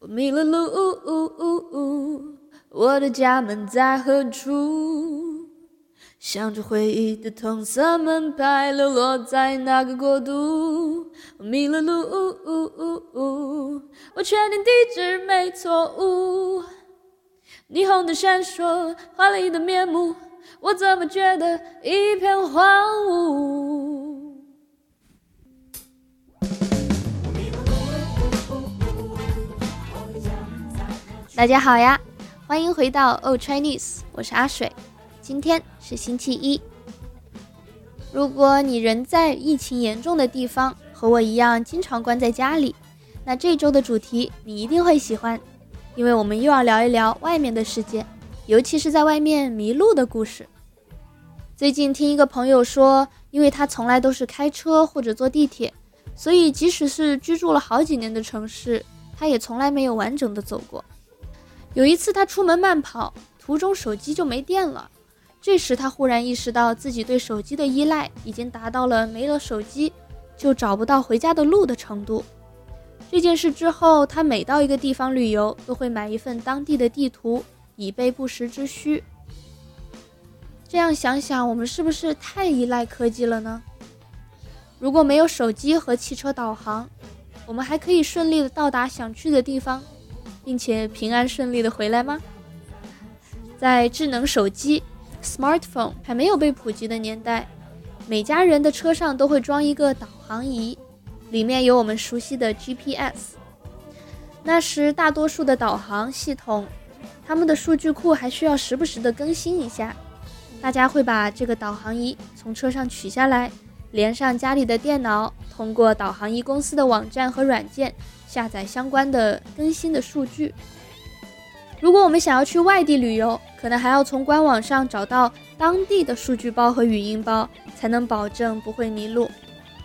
我迷了路，我的家门在何处？向着回忆的同色门牌，流落在哪个国度？我迷了路，我确定地址没错误。霓虹的闪烁，华丽的面目，我怎么觉得一片荒芜？大家好呀，欢迎回到 Old Chinese，我是阿水。今天是星期一。如果你人在疫情严重的地方，和我一样经常关在家里，那这周的主题你一定会喜欢。因为我们又要聊一聊外面的世界，尤其是在外面迷路的故事。最近听一个朋友说，因为他从来都是开车或者坐地铁，所以即使是居住了好几年的城市，他也从来没有完整的走过。有一次他出门慢跑，途中手机就没电了，这时他忽然意识到自己对手机的依赖已经达到了没了手机就找不到回家的路的程度。这件事之后，他每到一个地方旅游，都会买一份当地的地图，以备不时之需。这样想想，我们是不是太依赖科技了呢？如果没有手机和汽车导航，我们还可以顺利的到达想去的地方，并且平安顺利的回来吗？在智能手机 （smartphone） 还没有被普及的年代，每家人的车上都会装一个导航仪。里面有我们熟悉的 GPS。那时大多数的导航系统，他们的数据库还需要时不时的更新一下。大家会把这个导航仪从车上取下来，连上家里的电脑，通过导航仪公司的网站和软件下载相关的更新的数据。如果我们想要去外地旅游，可能还要从官网上找到当地的数据包和语音包，才能保证不会迷路。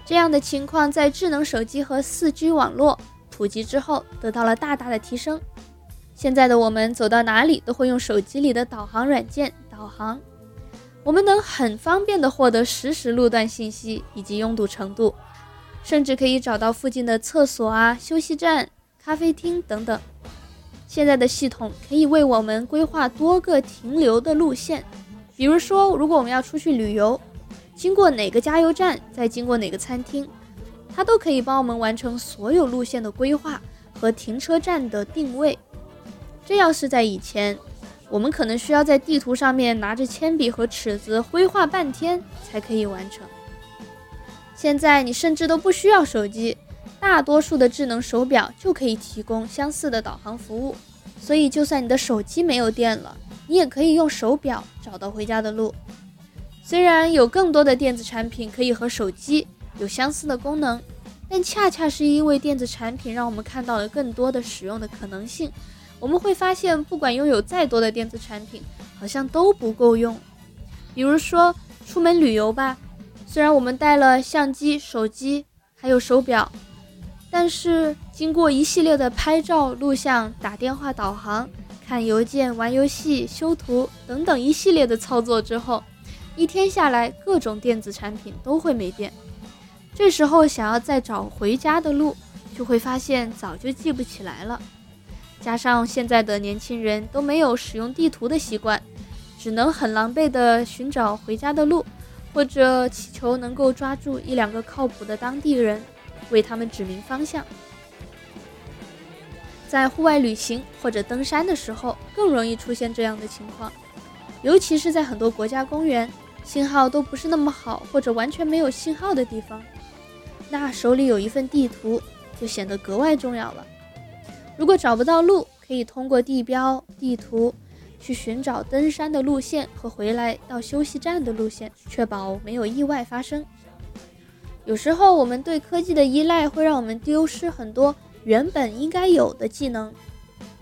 这样的情况在智能手机和 4G 网络普及之后得到了大大的提升。现在的我们走到哪里都会用手机里的导航软件导航，我们能很方便地获得实时路段信息以及拥堵程度，甚至可以找到附近的厕所啊、休息站、咖啡厅等等。现在的系统可以为我们规划多个停留的路线，比如说，如果我们要出去旅游。经过哪个加油站，再经过哪个餐厅，它都可以帮我们完成所有路线的规划和停车站的定位。这要是在以前，我们可能需要在地图上面拿着铅笔和尺子绘画半天才可以完成。现在你甚至都不需要手机，大多数的智能手表就可以提供相似的导航服务。所以，就算你的手机没有电了，你也可以用手表找到回家的路。虽然有更多的电子产品可以和手机有相似的功能，但恰恰是因为电子产品让我们看到了更多的使用的可能性。我们会发现，不管拥有再多的电子产品，好像都不够用。比如说出门旅游吧，虽然我们带了相机、手机还有手表，但是经过一系列的拍照、录像、打电话、导航、看邮件、玩游戏、修图等等一系列的操作之后。一天下来，各种电子产品都会没电。这时候想要再找回家的路，就会发现早就记不起来了。加上现在的年轻人都没有使用地图的习惯，只能很狼狈地寻找回家的路，或者祈求能够抓住一两个靠谱的当地人，为他们指明方向。在户外旅行或者登山的时候，更容易出现这样的情况，尤其是在很多国家公园。信号都不是那么好，或者完全没有信号的地方，那手里有一份地图就显得格外重要了。如果找不到路，可以通过地标、地图去寻找登山的路线和回来到休息站的路线，确保没有意外发生。有时候我们对科技的依赖会让我们丢失很多原本应该有的技能，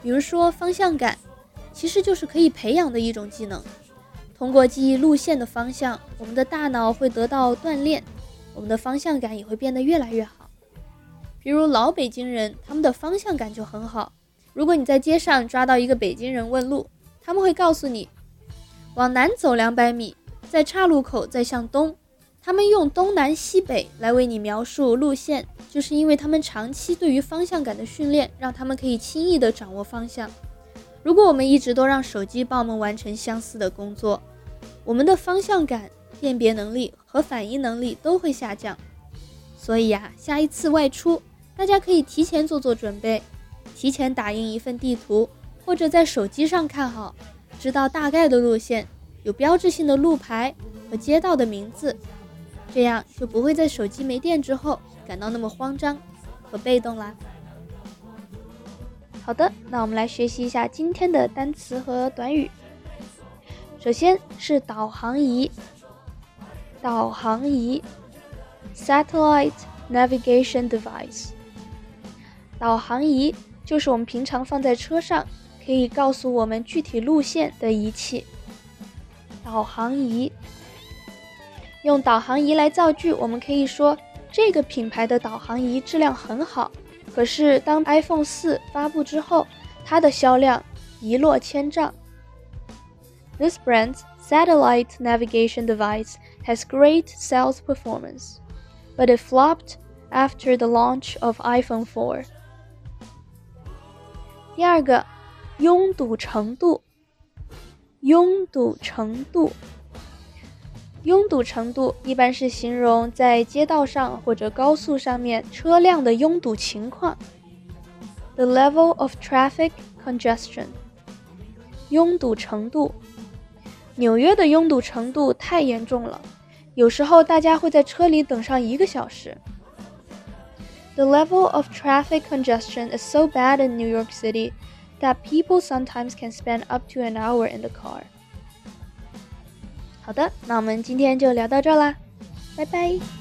比如说方向感，其实就是可以培养的一种技能。通过记忆路线的方向，我们的大脑会得到锻炼，我们的方向感也会变得越来越好。比如老北京人，他们的方向感就很好。如果你在街上抓到一个北京人问路，他们会告诉你，往南走两百米，在岔路口再向东。他们用东南西北来为你描述路线，就是因为他们长期对于方向感的训练，让他们可以轻易地掌握方向。如果我们一直都让手机帮我们完成相似的工作，我们的方向感、辨别能力和反应能力都会下降。所以呀，下一次外出，大家可以提前做做准备，提前打印一份地图，或者在手机上看好，知道大概的路线，有标志性的路牌和街道的名字。这样就不会在手机没电之后感到那么慌张和被动啦。好的，那我们来学习一下今天的单词和短语。首先是导航仪，导航仪，satellite navigation device。导航仪就是我们平常放在车上，可以告诉我们具体路线的仪器。导航仪。用导航仪来造句，我们可以说这个品牌的导航仪质量很好。可是当 iPhone 四发布之后，它的销量一落千丈。This brand's satellite navigation device has great sales performance, but it flopped after the launch of iPhone 4. 第二个，拥堵程度，拥堵程度。拥堵程度一般是形容在街道上或者高速上面车辆的拥堵情况。The level of traffic congestion。拥堵程度，纽约的拥堵程度太严重了，有时候大家会在车里等上一个小时。The level of traffic congestion is so bad in New York City that people sometimes can spend up to an hour in the car. 好的，那我们今天就聊到这啦，拜拜。